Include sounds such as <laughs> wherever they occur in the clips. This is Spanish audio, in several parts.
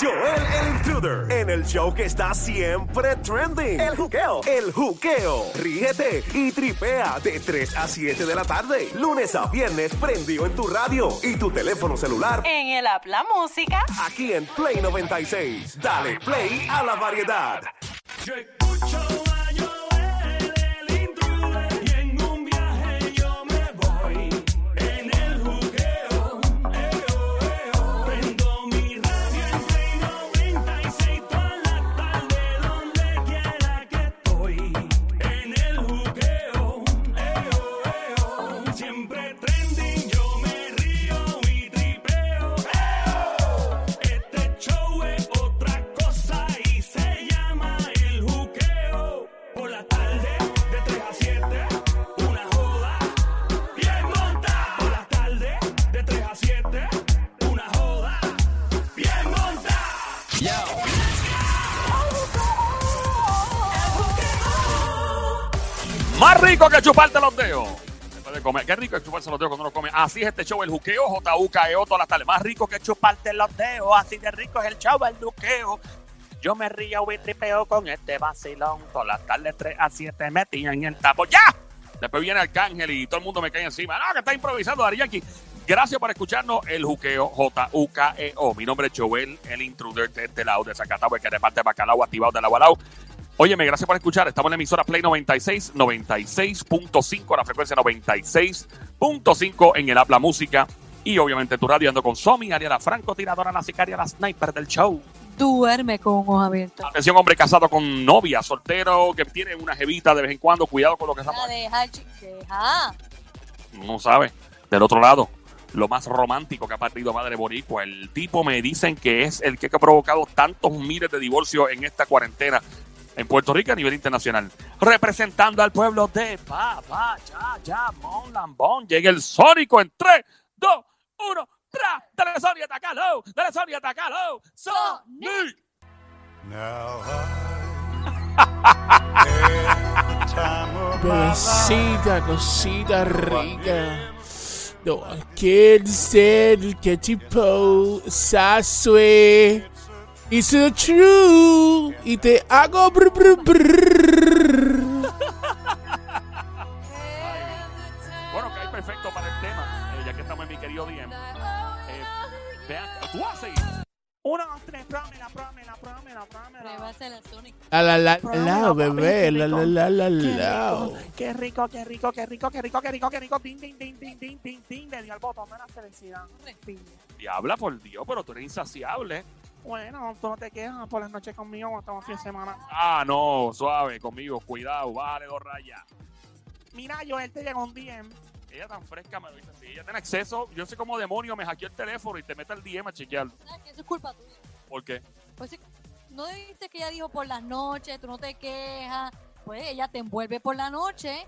Joel el Intruder en el show que está siempre trending. El juqueo. El juqueo. Ríete y tripea de 3 a 7 de la tarde. Lunes a viernes prendido en tu radio y tu teléfono celular. En el app La Música. Aquí en Play 96. Dale play a la variedad. Yo escucho rico que chuparte los dedos. De. Qué rico es chuparse los dedos cuando uno come. Así es este show, el juqueo, J.U.K.E.O. todas las tardes. Más rico que chuparte los dedos. Así de rico es el show, el juqueo. Yo me río y tripeo con este vacilón. Todas las tardes 3 a 7 metían en el tapo. ¡Ya! Después viene Arcángel y todo el mundo me cae encima. No, que está improvisando Dari Yankee. Gracias por escucharnos el juqueo J.U.K.E.O. Mi nombre es Joel, el intruder de este lado de Zacatau, que reparte bacalao activado de la Gualau. Óyeme, gracias por escuchar. Estamos en la emisora Play 96, 96.5, la frecuencia 96.5 en el Habla Música. Y obviamente tu radio ando con Somi, Ariela Franco, tiradora, la sicaria, la sniper del show. Duerme con ojos abiertos. Atención, hombre casado con novia, soltero, que tiene una jevita de vez en cuando. Cuidado con lo que estamos. La deja. No sabe. Del otro lado, lo más romántico que ha partido Madre Boricua. El tipo me dicen que es el que ha provocado tantos miles de divorcios en esta cuarentena en Puerto Rico a nivel internacional. Representando al pueblo de Papá, ya, ya, Mon Lambón. Llega el Sónico en 3, 2, 1, ¡tra! ¡Dale, Sony, atacalo! ¡Dale, Sony, atacalo! Life. <laughs> Bebecita, cosita rica. No aquel ser que tipo sasue. It's the true. Y te hago brr, brr, brr. Bueno, que hay perfecto para el tema, eh, ya que estamos en mi querido DM. Eh, vean, tú vas a seguir. Uno, dos, tres, prómela, prómela, prómela, prómela. Pruébase la Sonic. La la la la bebé, la la la la la. Qué rico, qué rico, qué rico, qué rico, qué rico, qué rico. Ding, ding, ding, ding, ding, ding, ding. Le dio al botón de la felicidad. Diabla, por Dios, pero tú eres insaciable. Bueno, tú no te quejas por las noches conmigo cuando estamos fin de semana. Ah, no, suave, conmigo, cuidado, vale, dos rayas. Mira, Joel te llegó un DM. Ella tan fresca me lo dice así. Ella tiene acceso. Yo sé cómo demonio me hackeó el teléfono y te mete el DM a chequearlo. ¿Sabes que Eso es culpa tuya. ¿Por qué? Pues sí, no viste que ella dijo por las noches, tú no te quejas. Pues ella te envuelve por la noche,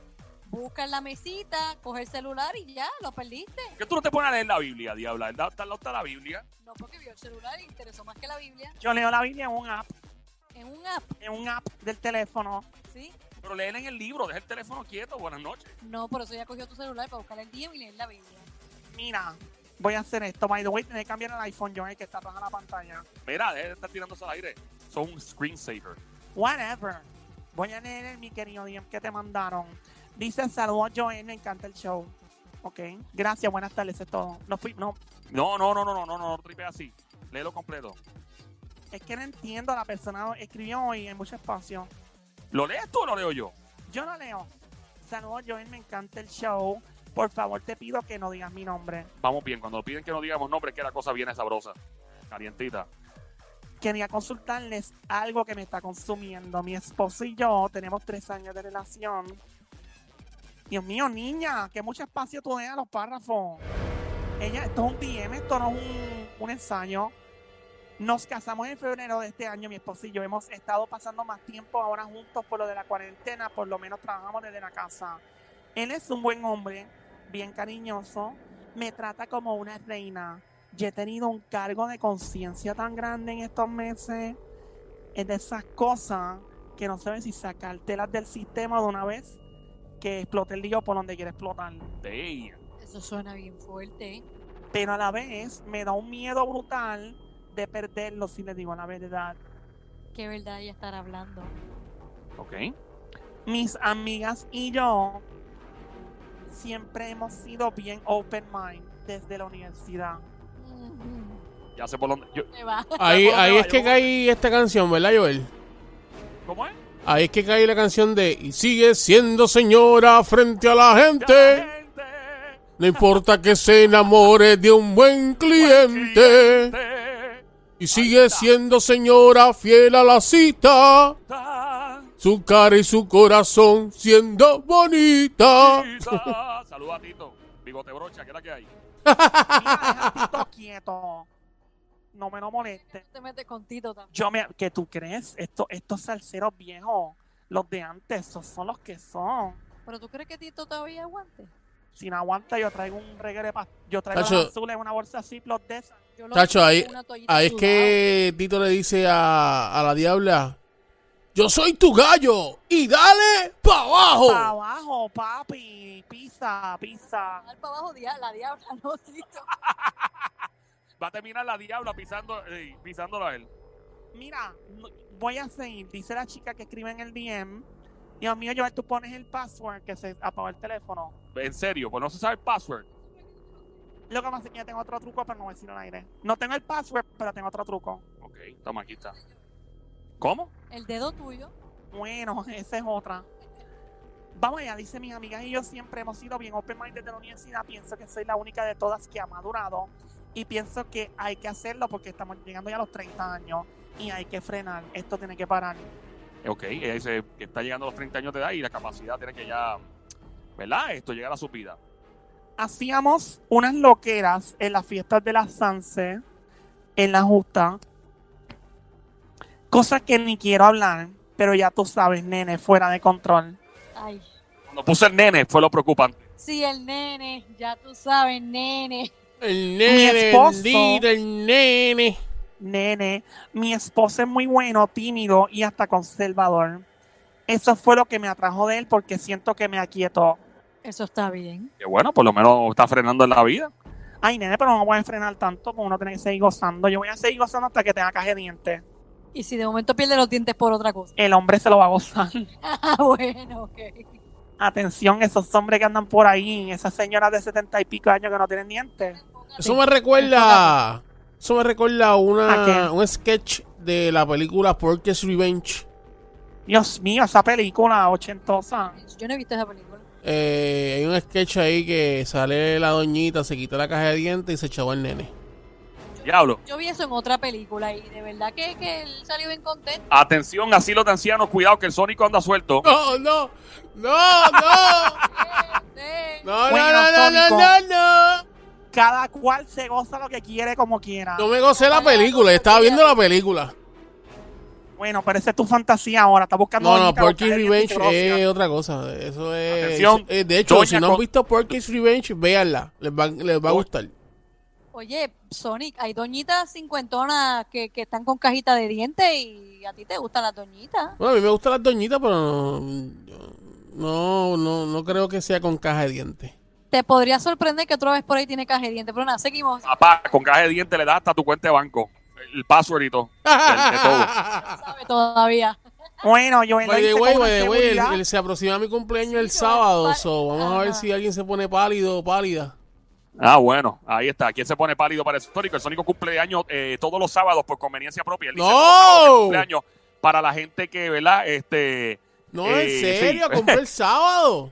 busca en la mesita, coge el celular y ya, lo perdiste. ¿Por qué tú no te pones a leer la Biblia, diabla? ¿Está, está, está la Biblia? No porque vio el celular y interesó más que la Biblia. Yo leo la Biblia en un app, En un app, en un app del teléfono. ¿sí? Pero léela en el libro, deja el teléfono quieto. Buenas noches. No, por eso ella cogió tu celular para buscar el DM y leer la Biblia. Mira, voy a hacer esto. By the way, tenés que cambiar el iPhone, Joel, que está atrás de la pantalla. Mira, deja de estar tirándose al aire. Son un screensaver. Whatever. Voy a leer el, mi querido DM que te mandaron. Dice, saludos, Joel, me encanta el show. Ok, gracias, buenas tardes, es todo. No fui, no, No, no, no, no, no, no, no, no tripe así. Léelo completo. es que no entiendo, la persona escribió hoy en mucho espacio. ¿Lo lees tú o lo leo yo? Yo no leo. Saludos, Joel, me encanta el show. Por favor, te pido que no digas mi nombre. Vamos bien, cuando piden que no digamos nombre, que la cosa viene sabrosa. Calientita. Quería consultarles algo que me está consumiendo. Mi esposo y yo tenemos tres años de relación. Dios mío, niña, que mucho espacio tú dejas a los párrafos. Ella, esto es un DM, esto no es un, un ensayo. Nos casamos en febrero de este año, mi esposo y yo hemos estado pasando más tiempo ahora juntos por lo de la cuarentena, por lo menos trabajamos desde la casa. Él es un buen hombre, bien cariñoso, me trata como una reina. Yo he tenido un cargo de conciencia tan grande en estos meses. Es de esas cosas que no sabes si sacártelas del sistema de una vez que explote el lío por donde quiere explotar. Damn. Eso suena bien fuerte. ¿eh? Pero a la vez me da un miedo brutal de perderlo si le digo la verdad. Qué verdad ella estará hablando. Ok. Mis amigas y yo siempre hemos sido bien open mind desde la universidad. Ya sé por dónde. yo- Me va. Ahí, ¿Por dónde ahí va? es que cae esta canción, ¿verdad, Joel? ¿Cómo es? Ahí es que cae la canción de Y sigue siendo señora frente a la gente. No importa que se enamore de un buen cliente. Y sigue siendo señora fiel a la cita. ta. Su cara y su corazón siendo bonita. ta. Saluda a Tito. Bigote brocha, ¿qué es la que hay? Quieto. No me lo moleste. Te metes con Tito también. Yo me, ¿Qué tú crees? Esto, estos salseros viejos, los de antes, esos son los que son. Pero tú crees que Tito todavía aguante? Si no aguanta, yo traigo un reguere pa- Yo traigo Tacho. azules en una bolsa Ziploc de esas. Yo lo Tacho, ahí, ahí es que Tito le dice a, a la diabla: Yo soy tu gallo y dale pa' abajo. Pa' abajo, papi. Pisa, pisa. Dar para abajo la diabla, no Tito. <laughs> Va a terminar la diabla pisando, eh, pisándolo a él. Mira, voy a seguir. Dice la chica que escribe en el DM. Dios mío, Joel, tú pones el password que se apagó el teléfono. En serio, pues no se sabe el password. Lo que pasa es que ya tengo otro truco, pero no voy a decirlo al aire. No tengo el password, pero tengo otro truco. Ok, toma, aquí está. ¿Cómo? El dedo tuyo. Bueno, <laughs> esa es otra. Vamos allá, dice mis amigas y yo siempre hemos sido bien open mind desde la universidad. Pienso que soy la única de todas que ha madurado y pienso que hay que hacerlo porque estamos llegando ya a los 30 años y hay que frenar. Esto tiene que parar. Ok, ella dice que está llegando a los 30 años de edad y la capacidad tiene que ya, ¿verdad? Esto llegar a su vida. Hacíamos unas loqueras en las fiestas de la Sanse, en la Justa. Cosas que ni quiero hablar, pero ya tú sabes, nene, fuera de control. Ay. Cuando puse el nene fue lo preocupante. Sí, el nene. Ya tú sabes, nene. El nene, esposo. bendito, el nene. Nene, mi esposo es muy bueno, tímido y hasta conservador. Eso fue lo que me atrajo de él porque siento que me aquietó. Eso está bien. Que bueno, por lo menos está frenando en la vida. Ay, nene, pero no voy a frenar tanto porque uno tiene que seguir gozando. Yo voy a seguir gozando hasta que tenga caja de dientes. Y si de momento pierde los dientes por otra cosa. El hombre se lo va a gozar. <laughs> Ah, bueno, ok. Atención, esos hombres que andan por ahí, esas señoras de setenta y pico años que no tienen dientes. Eso me recuerda. Eso me recuerda una, un sketch de la película Porky's Revenge. Dios mío, esa película ochentosa. Yo no he visto esa película. Eh, hay un sketch ahí que sale la doñita, se quita la caja de dientes y se echaba el nene. Diablo. Yo vi eso en otra película y de verdad que, que él salió bien contento. Atención, así los de ancianos, cuidado que el Sónico anda suelto. No, no, no, no. No, no, Bueno, no, no, no, no, no. Cada cual se goza lo que quiere como quiera. No me gocé la película, estaba viendo la película. Bueno, pero esa es tu fantasía ahora. Estás buscando. No, no, Porky's Revenge es otra cosa. Eso es. Atención, eh, de hecho, doña si no han visto Porky's Revenge, véanla. Les va, les va a gustar. Oye, Sonic, hay doñitas cincuentonas que, que están con cajita de dientes y a ti te gustan las doñitas. Bueno, a mí me gustan las doñitas, pero no, no, no, no creo que sea con caja de dientes. Te podría sorprender que otra vez por ahí tiene caja de dientes, pero nada, seguimos. Papá, con caja de dientes le das hasta tu cuenta de banco. El password y todo. De, de <laughs> todo. No sabe todavía. Bueno, yo By the hice way, way, el- el- se aproxima mi cumpleaños el sábado, so vamos a ver si alguien se pone pálido o pálida. Ah, bueno, ahí está. ¿Quién se pone pálido para el Sónico? El Sónico cumple años eh, todos los sábados por conveniencia propia. Él dice ¡No! cumpleaños para la gente que, ¿verdad? Este, No, Eh, en serio, <laughs> sí. compré el sábado.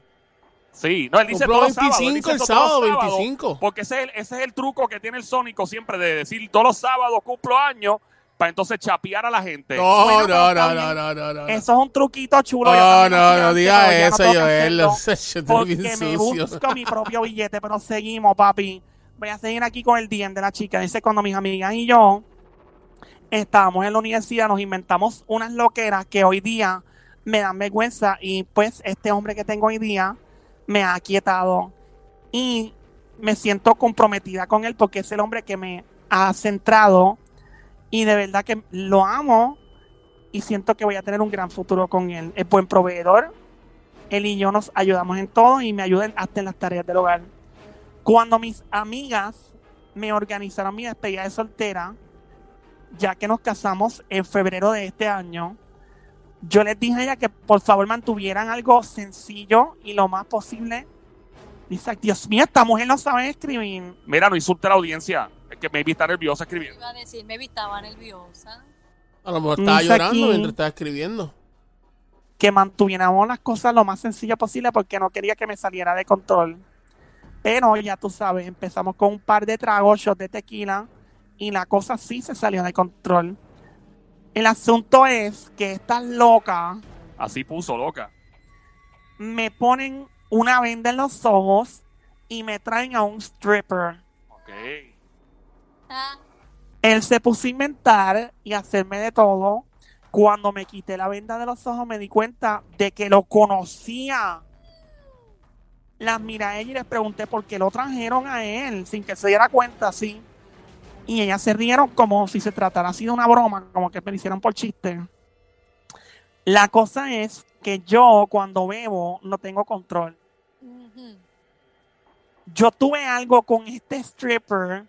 sí, no, él dice todos los sábados. él 25 dice el sábado, sábados, 25. Porque ese es, el, ese es el truco que tiene el Sónico siempre de decir todos los sábados cumplo años para entonces chapear a la gente. No, Bueno, no, no, no, no, no, no. Eso es un truquito chulo. No, no, no no eso, Joel. es bien Porque me sucio. busco mi propio billete, pero seguimos, papi. Voy a seguir aquí con el DM de la chica. Dice, cuando mis amigas y yo estábamos en la universidad, nos inventamos unas loqueras que hoy día me dan vergüenza y pues este hombre que tengo hoy día me ha aquietado y me siento comprometida con él porque es el hombre que me ha centrado y de verdad que lo amo y siento que voy a tener un gran futuro con él. Es buen proveedor, él y yo nos ayudamos en todo y me ayudan hasta en las tareas del hogar. Cuando mis amigas me organizaron mi despedida de soltera, ya que nos casamos en febrero de este año, yo les dije a ella que por favor mantuvieran algo sencillo y lo más posible. Dice, Dios mío, esta mujer no sabe escribir. Mira, no insulte a la audiencia. Que maybe está nerviosa escribiendo. Iba a decir, me estaba nerviosa. A lo mejor estaba Dice llorando aquí- mientras estaba escribiendo. que mantuviéramos las cosas lo más sencillo posible porque no quería que me saliera de control. Pero ya tú sabes, empezamos con un par de tragos, shots de tequila, y la cosa sí se salió de control. El asunto es que esta loca Así puso, loca. me ponen una venda en los ojos y me traen a un stripper. Él se puso a inventar y hacerme de todo. Cuando me quité la venda de los ojos me di cuenta de que lo conocía. Las miré a ella y les pregunté por qué lo trajeron a él sin que se diera cuenta así. Y ellas se rieron como si se tratara así de una broma, como que me lo hicieron por chiste. La cosa es que yo cuando bebo no tengo control. Yo tuve algo con este stripper,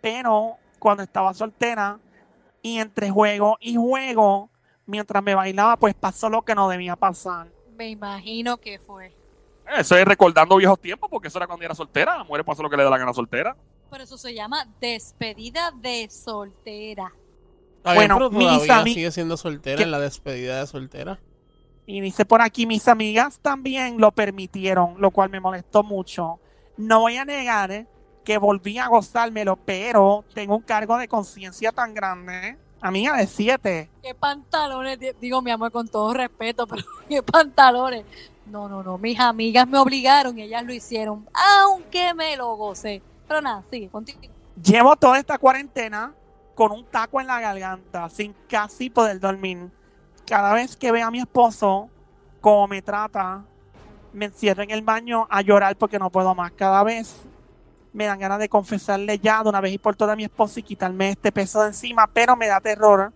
pero cuando estaba soltera y entre juego y juego, mientras me bailaba, pues pasó lo que no debía pasar. Me imagino que fue. Eso es recordando viejos tiempos, porque eso era cuando era soltera. La mujer pasa lo que le da la gana soltera. Por eso se llama despedida de soltera. Está Bueno, pero mis todavía sigue siendo soltera en la despedida de soltera. Y dice por aquí, mis amigas también lo permitieron, lo cual me molestó mucho. No voy a negar eh, que volví a gozármelo, pero tengo un cargo de conciencia tan grande. Amiga de siete. ¿Qué pantalones? di- Digo, mi amor, con todo respeto, <laughs> pero ¿qué pantalones? No, no, no. Mis amigas me obligaron y ellas lo hicieron, aunque me lo gocé. Pero nada, sigue, contigo. Llevo toda esta cuarentena con un taco en la garganta, sin casi poder dormir. Cada vez que veo a mi esposo, como me trata, me encierro en el baño a llorar porque no puedo más. Cada vez me dan ganas de confesarle ya de una vez y por todas a mi esposo y quitarme este peso de encima, pero me da terror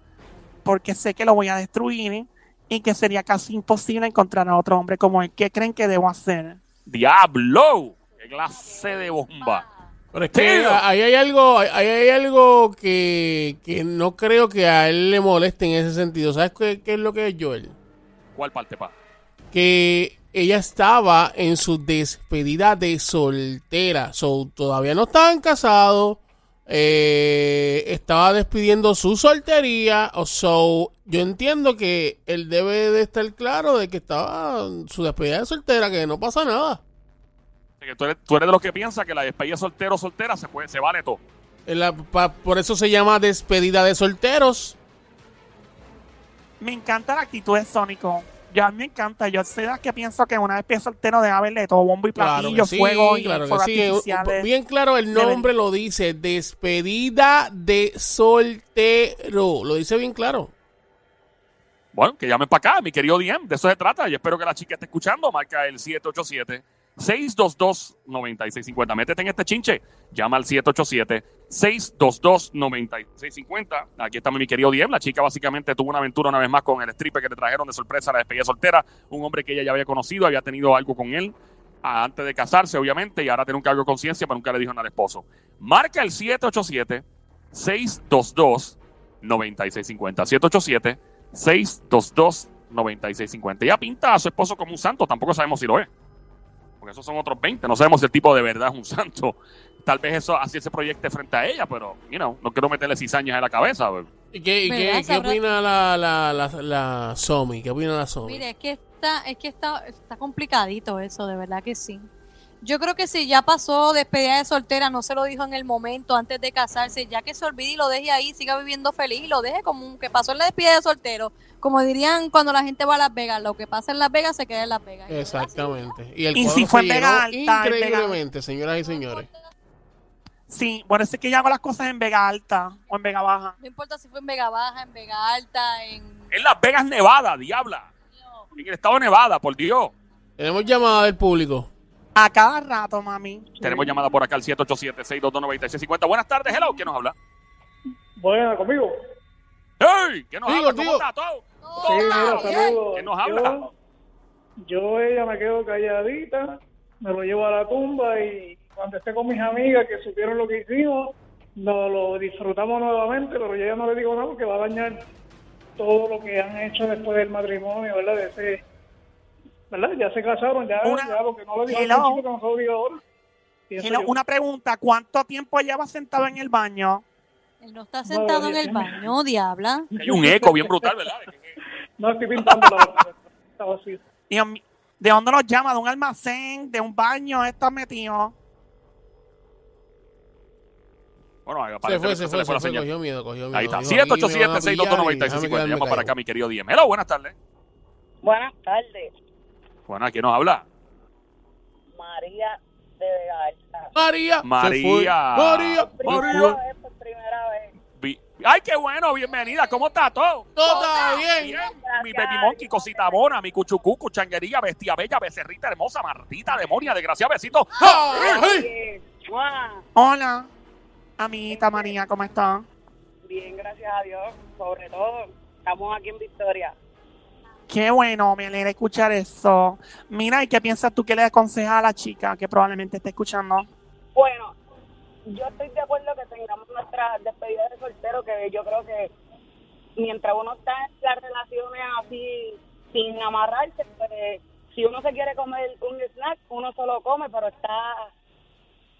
porque sé que lo voy a destruir y que sería casi imposible encontrar a otro hombre como él. ¿Qué creen que debo hacer? ¡Diablo! ¡Qué clase de bomba! Pero es que ahí hay algo, ahí hay algo que, que no creo que a él le moleste en ese sentido. ¿Sabes qué, qué es lo que es Joel? ¿Cuál parte, pa? Que ella estaba en su despedida de soltera. So, todavía no estaban casados. eh, estaba despidiendo su soltería. o So, yo entiendo que él debe de estar claro de que estaba en su despedida de soltera, que no pasa nada. Que tú, eres, tú eres de los que piensa que la despedida soltero o soltera se, puede, se vale todo. La- pa- por eso se llama despedida de solteros. Me encanta la actitud de Sónico. Ya me encanta. Yo sé las que pienso que una vez pie soltero debe haberle todo bombo y Claro platillo, sí, fuego y claro sí. Artificiales. Bien claro, el nombre lo dice, despedida de soltero. Lo dice bien claro. Bueno, que llamen para acá, mi querido DM. De eso se trata. Y espero que la chica esté escuchando. Marca el 787-622-9650. Métete en este chinche. Llama al 787-622-9650. Aquí está mi querido DM. La chica básicamente tuvo una aventura una vez más con el stripper que le trajeron de sorpresa a la despedida soltera. Un hombre que ella ya había conocido, había tenido algo con él antes de casarse, obviamente, y ahora tiene un cargo de conciencia, pero nunca le dijo nada al esposo. Marca el 787-622-9650. 787 622-9650. Ella pinta a su esposo como un santo, tampoco sabemos si lo es. Porque esos son otros 20. No sabemos si el tipo de verdad es un santo. Tal vez eso así se proyecte frente a ella, pero, you know, no quiero meterle cizañas en la cabeza. ¿Y qué, y qué- qué opina la, la, la, la Somi? ¿Qué opina la Somi? Mire, es que está, es que está, está complicadito eso, de verdad que sí. Yo creo que si ya pasó despedida de soltera, no se lo dijo en el momento antes de casarse, ya que se olvide y lo deje ahí, siga viviendo feliz y lo deje como un- que pasó en la despedida de soltero. Como dirían cuando la gente va a Las Vegas, lo que pasa en Las Vegas se queda en Las Vegas. Exactamente. Y el Y si fue Vega Alta, Vega- increíblemente, señoras y señores. Sí, bueno, es que yo hago las cosas en Vega Alta o en Vega Baja. No importa si fue en Vega Baja, en Vega Alta, en... En Las Vegas, Nevada, diabla. En el estado de Nevada, por Dios. Tenemos llamada del público. A cada rato, mami. Tenemos llamada por acá al 787-622-9650. Buenas tardes, hello. ¿Quién nos habla? Bueno, conmigo. ¡Hey! ¿Quién nos Digo, habla? ¿Cómo está todo? Sí, mira, saludos. ¿Quién nos habla? Yo, yo, ella me quedo calladita, me lo llevo a la tumba y cuando esté con mis amigas que supieron lo que hicimos, no lo disfrutamos nuevamente, pero yo ya no le digo nada porque va a dañar todo lo que han hecho después del matrimonio, ¿verdad? De ese, ¿verdad? Ya se casaron, ya, Una- ya porque no lo digo Hello. que no se lo ahora. Hello, una pregunta, ¿cuánto tiempo lleva sentado en el baño? Él no está sentado en el baño, diabla. Hay un eco bien brutal, ¿verdad? <laughs> No estoy pintando la vacío. ¿De dónde nos llama? ¿De un almacén? ¿De un baño? ¿Estás metido? Bueno, Se fue, se le fue, la se fue, señal. cogió miedo, cogió miedo. Ahí está. Dijo, aquí me van a 787 pillar y 622 déjame 9650 Llama para acá mi querido Diem. Hello, buenas tardes. Buenas tardes, Bueno, ¿quién nos habla? María de Vega Alta. María. María. María. Primera María. vez, por primera vez. Ay, qué bueno, bienvenida. ¿Cómo está todo? Todo está bien. Mi baby monkey, cosita mona, mi cuchucucu, changuería, bestia bella, becerrita hermosa, martita, demonia, desgraciada, besito. Ay. Bien, ¡mua! Hola, amiguita María, ¿cómo estás? bien, gracias a Dios. Sobre todo, estamos aquí en Victoria. Qué bueno, me alegra escuchar eso. Mira, ¿y qué piensas tú que le aconsejas a la chica que probablemente esté escuchando? Bueno, yo estoy de acuerdo que tengamos nuestra despedida de soltero, que yo creo que mientras uno está en las relaciones así, sin amarrarse, pues, si uno se quiere comer un snack, uno solo come, pero está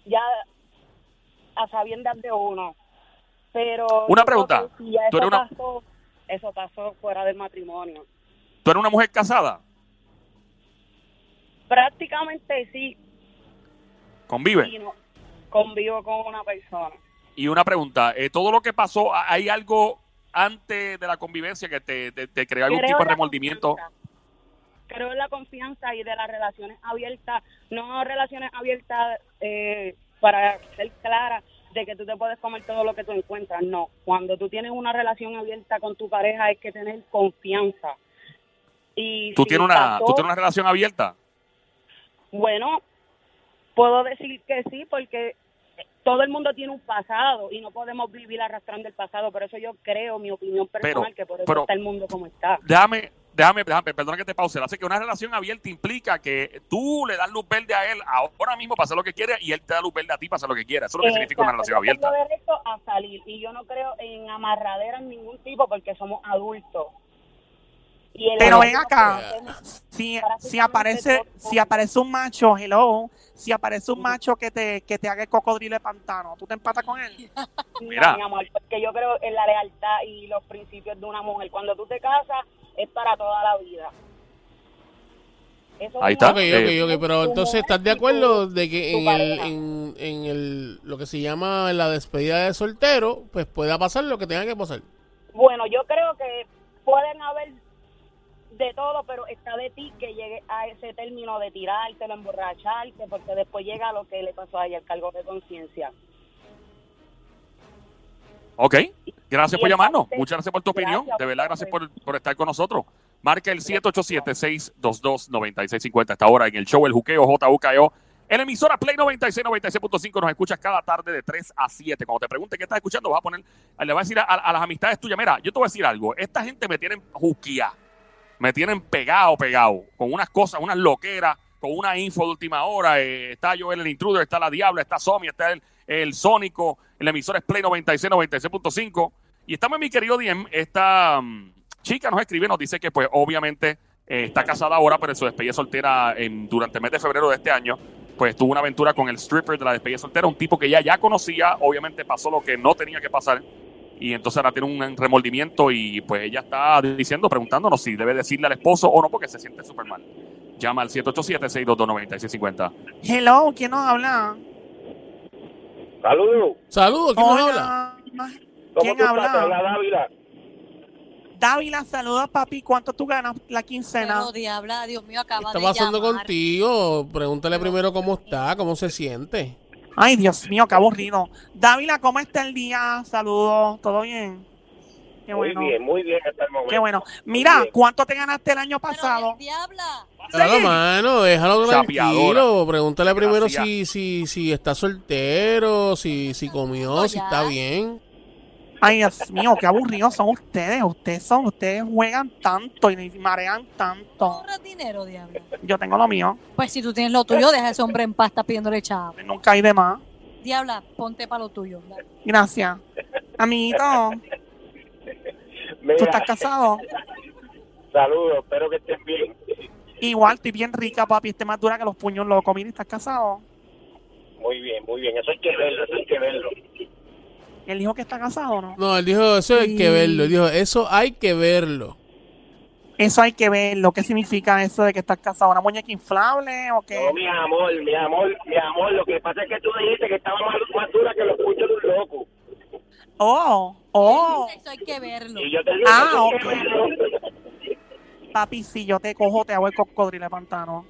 ya a sabiendas de uno. Pero Una pregunta. si ya Tú eso eres una- pasó, eso pasó fuera del matrimonio. ¿Tú eres una mujer casada? Prácticamente sí, ¿Convive? no convivo con una persona. Y una pregunta, eh, ¿todo lo que pasó, hay algo antes de la convivencia que te, te- te creó algún Creo tipo de remordimiento? Creo en la confianza y de las relaciones abiertas, no relaciones abiertas eh, para ser clara de que tú te puedes comer todo lo que tú encuentras, no. Cuando tú tienes una relación abierta con tu pareja hay que tener confianza. Y ¿Tú si tienes, una, pasó, ¿Tú tienes una relación abierta? Bueno, puedo decir que sí porque todo el mundo tiene un pasado y no podemos vivir arrastrando el pasado, por eso yo creo, mi opinión personal, Pero- que por eso pero- está el mundo como está. Déjame, déjame, déjame, perdona que te pause. Hace que una relación abierta implica que tú le das luz verde a él ahora mismo para hacer lo que quiere y él te da luz verde a ti para hacer lo que quiere. Eso es lo que significa una relación yo tengo abierta. derecho a salir y yo no creo en amarradera en ningún tipo porque somos adultos. Y el Pero ven acá, si, si aparece si aparece un macho, hello, si aparece un macho que te, que te haga el cocodrilo de pantano, ¿tú te empatas con él? No, Mira. mi amor, porque yo creo en la lealtad y los principios de una mujer. Cuando tú te casas, es para toda la vida. Eso Ahí es está. Ok, ok, ok, pero entonces estás de acuerdo de que en el, en, en el, lo que se llama la despedida de soltero, pues pueda pasar lo que tenga que pasar. Bueno, yo creo que pueden haber de todo, pero está de ti que llegue a ese término de tirártelo, emborracharte, porque después llega lo que le pasó a ella, el cargo de conciencia. Ok, gracias Y por llamarnos. parte- Muchas gracias por tu opinión. De verdad, gracias por, por estar con nosotros. Marca el 787-622-9650 esta hora en el show El Juqueo JUKEO. En la emisora Play 96, 96.5 nos escuchas cada tarde de 3 a 7. Cuando te pregunten qué estás escuchando, vas a poner, le vas a decir a, a las amistades tuyas, mira, yo te voy a decir algo. Esta gente me tienen juquía, me tienen pegado, pegado, con unas cosas, unas loqueras, con una info de última hora. eh, está Joel el Intruder, está la Diabla, está Somi, está el, el Sónico. En la emisora es Play 96, 96.5. Y estamos en mi querido Diem. Esta mm, chica nos escribe, nos dice que, pues, obviamente eh, está casada ahora, pero en su despedida soltera en, durante el mes de febrero de este año, pues tuvo una aventura con el stripper de la despedida soltera, un tipo que ella ya conocía, obviamente pasó lo que no tenía que pasar. Y entonces ahora tiene un remordimiento y pues ella está diciendo, preguntándonos si debe decirle al esposo o no, porque se siente súper mal. Llama al 787-622-9650. Hello, ¿quién nos habla? Saludos. Saludos, ¿quién nos habla? Hola. ¿Cómo ¿Quién estás? Habla? habla Dávila. Dávila, saluda papi. ¿Cuánto tú ganas la quincena? Pero diabla, Dios mío, acaba ¿Qué de está pasando llamar. contigo? Pregúntale primero cómo está, cómo se siente. Ay, Dios mío, qué aburrido. Dávila, ¿cómo está el día? Saludos, ¿todo bien? Qué Muy bueno. bien, muy bien hasta el momento. Qué bueno. Mira. ¿cuánto te ganaste el año Pero, pasado? diabla, Claro, mano, déjalo tranquilo. Pregúntale primero si, si, si está soltero, si, si comió, No, si está bien. Ay, Dios mío, qué aburridos son ustedes. Ustedes son, ustedes juegan tanto y marean tanto. ahorras dinero, diabla. Yo tengo lo mío. Pues si tú tienes lo tuyo, deja a ese hombre en paz, está pidiéndole chavo. Nunca hay de más. Diabla, ponte para lo tuyo. dale. Gracias. Amiguito, Mira, ¿tú estás casado? Saludos, espero que estés bien. Igual, estoy bien rica, papi. Esté más dura que los puños locos. Mira, ¿estás casado? Muy bien, muy bien. Eso hay que verlo, eso hay que verlo. ¿Él dijo que está casado o no? No, él dijo, eso hay que verlo. Él dijo, eso hay que verlo. Eso hay que verlo. ¿Qué significa eso de que estás casado? ¿Una muñeca inflable o qué? No, mi amor, mi amor, mi amor. Lo que pasa es que tú dijiste que estaba más, más dura que los puños de un loco. Oh, oh. Eso hay que verlo. Y yo te digo Ah, ok. Papi, si yo te cojo, te hago el cocodrilo de pantano.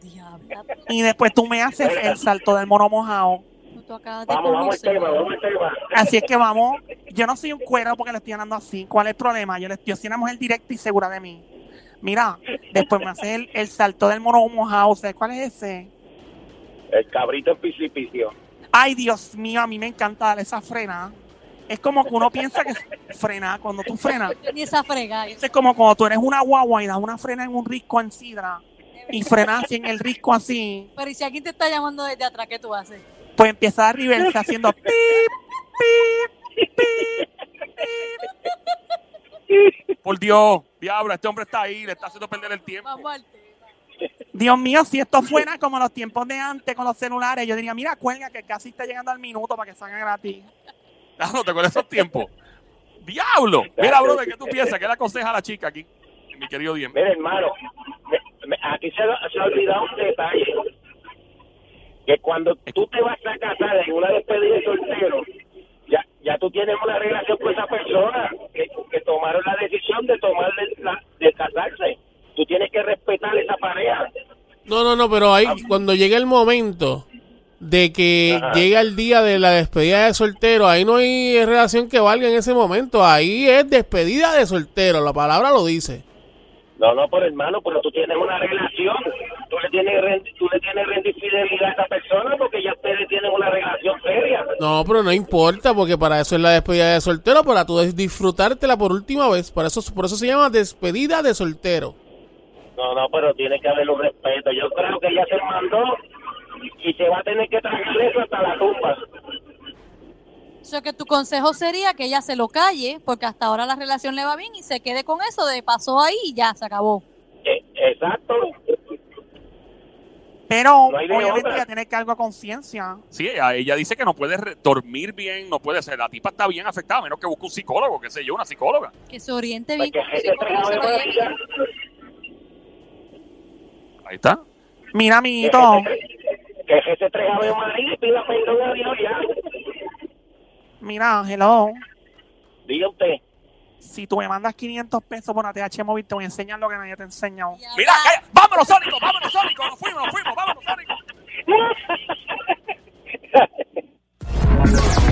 Diabla, Y después tú me haces el salto del mono mojado. Tú acabas de Vamos, vamos al conocer. tema, vamos al tema. Así es que vamos. Yo no soy un cuero porque le estoy andando así. ¿Cuál es el problema? Yo, le, yo soy una mujer directa y segura de mí. Mira, después me haces el, el salto del mono mojado. ¿Sabes cuál es ese? El cabrito en precipicio. Ay, Dios mío, a mí me encanta dar esa frena. Es como que uno piensa que frena cuando tú frenas. Ni esa frega. Es como cuando tú eres una guagua y das una frena en un risco en sidra y frenas así en el risco así, Pero ¿y si alguien te está llamando desde atrás, qué tú haces? Pues empieza a reverse haciendo pip, pip, pip. <laughs> Por Dios, diablo, este hombre está ahí, le está haciendo perder el tiempo. Dios mío, si esto fuera como los tiempos de antes con los celulares, yo diría, mira, cuelga que casi está llegando al minuto para que salga gratis. Ah, no te acuerdas esos tiempos. ¡Diablo! Mira, brother, ¿qué tú piensas? ¿Qué le aconseja a la chica aquí? Mi querido Diem. Mira, hermano, me- me- aquí se, ha- se ha olvidado un detalle. Que cuando tú te vas a casar en una despedida de soltero, ya, ya tú tienes una relación con esa persona que, que tomaron la decisión de tomar de, la- de casarse. Tú tienes que respetar esa pareja. No, no, no, pero ahí, cuando llegue el momento de que Ajá. llega el día de la despedida de soltero, ahí no hay relación que valga en ese momento. Ahí es despedida de soltero, la palabra lo dice. No, no, por hermano, pero tú tienes una relación. Tú le tienes, ren- tú le tienes rendir fidelidad a esa persona porque ya ustedes tienen una relación seria. No, pero no importa, porque para eso es la despedida de soltero, para tú disfrutártela por última vez. Por eso, por eso se llama despedida de soltero. No, no, pero tiene que haber un respeto. Yo creo que ella se mandó y se va a tener que tragar eso hasta la tumba. Eso que tu consejo sería que ella se lo calle, porque hasta ahora la relación le va bien y se quede con eso de pasó ahí y ya se acabó. Eh, exacto. Pero No obviamente ya tiene cargo a conciencia. Sí, ella, ella dice que no puede dormir bien, no puede ser. La tipa está bien afectada, a menos que busque un psicólogo, qué sé yo, una psicóloga. Que se oriente Pues bien que con. Ahí está. Mira, Que amiguito, que ese tres Ave María y pida perdón a Dios ya. mira, hello. Diga usted si tú me mandas 500 pesos por ATH móvil, te voy a enseñar lo que nadie te enseña. Yeah. Mira, eh, vámonos, Sónico, vámonos, Sónico, nos fuimos, nos fuimos, vámonos, Sónico. <laughs>